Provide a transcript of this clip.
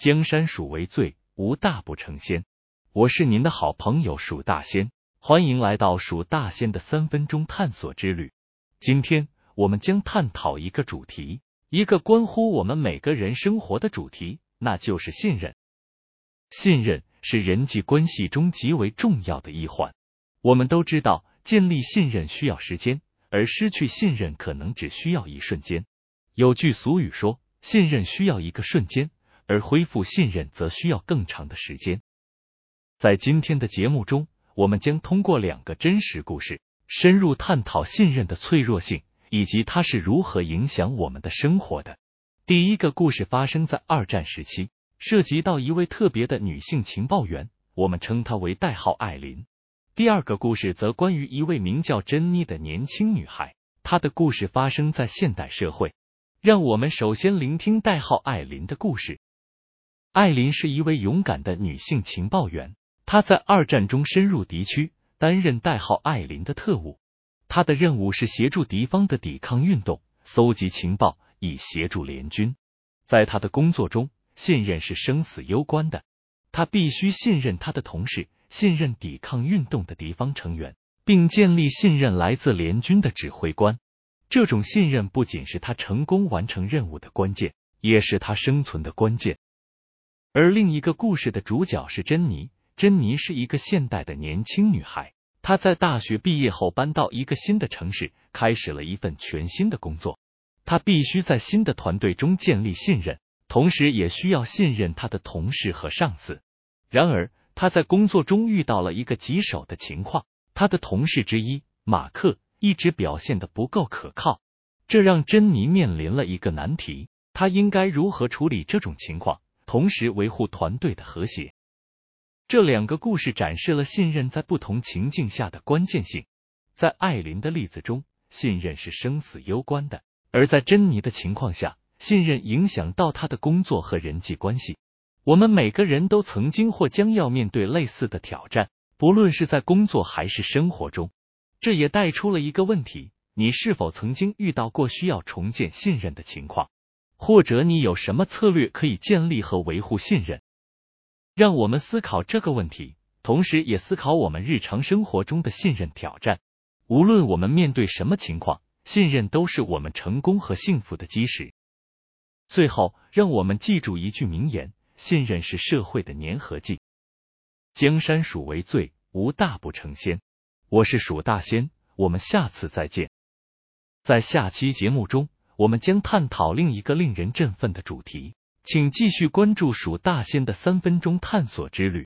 江山属为最，无大不成仙。我是您的好朋友蜀大仙，欢迎来到蜀大仙的三分钟探索之旅。今天我们将探讨一个主题，一个关乎我们每个人生活的主题，那就是信任。信任是人际关系中极为重要的一环。我们都知道，建立信任需要时间，而失去信任可能只需要一瞬间。有句俗语说，信任需要一个瞬间，而恢复信任则需要更长的时间。在今天的节目中，我们将通过两个真实故事，深入探讨信任的脆弱性，以及它是如何影响我们的生活的。第一个故事发生在二战时期，涉及到一位特别的女性情报员，我们称她为代号艾琳。第二个故事则关于一位名叫珍妮的年轻女孩，她的故事发生在现代社会。让我们首先聆听代号艾琳的故事。艾琳是一位勇敢的女性情报员。她在二战中深入敌区，担任代号艾琳的特务。她的任务是协助敌方的抵抗运动，搜集情报以协助联军。在他的工作中，信任是生死攸关的。他必须信任他的同事，信任抵抗运动的敌方成员，并建立信任来自联军的指挥官。这种信任不仅是他成功完成任务的关键，也是他生存的关键。而另一个故事的主角是珍妮。珍妮是一个现代的年轻女孩，她在大学毕业后搬到一个新的城市，开始了一份全新的工作。她必须在新的团队中建立信任，同时也需要信任她的同事和上司。然而，她在工作中遇到了一个棘手的情况，她的同事之一马克一直表现的不够可靠，这让珍妮面临了一个难题：她应该如何处理这种情况，同时维护团队的和谐？这两个故事展示了信任在不同情境下的关键性。在艾琳的例子中，信任是生死攸关的；而在珍妮的情况下，信任影响到他的工作和人际关系。我们每个人都曾经或将要面对类似的挑战，不论是在工作还是生活中。这也带出了一个问题：你是否曾经遇到过需要重建信任的情况？或者你有什么策略可以建立和维护信任？让我们思考这个问题，同时也思考我们日常生活中的信任挑战。无论我们面对什么情况，信任都是我们成功和幸福的基石。最后，让我们记住一句名言：信任是社会的粘合剂。江山属为最，无大不成仙。我是蜀大仙，我们下次再见。在下期节目中，我们将探讨另一个令人振奋的主题。请继续关注蜀大仙的三分钟探索之旅。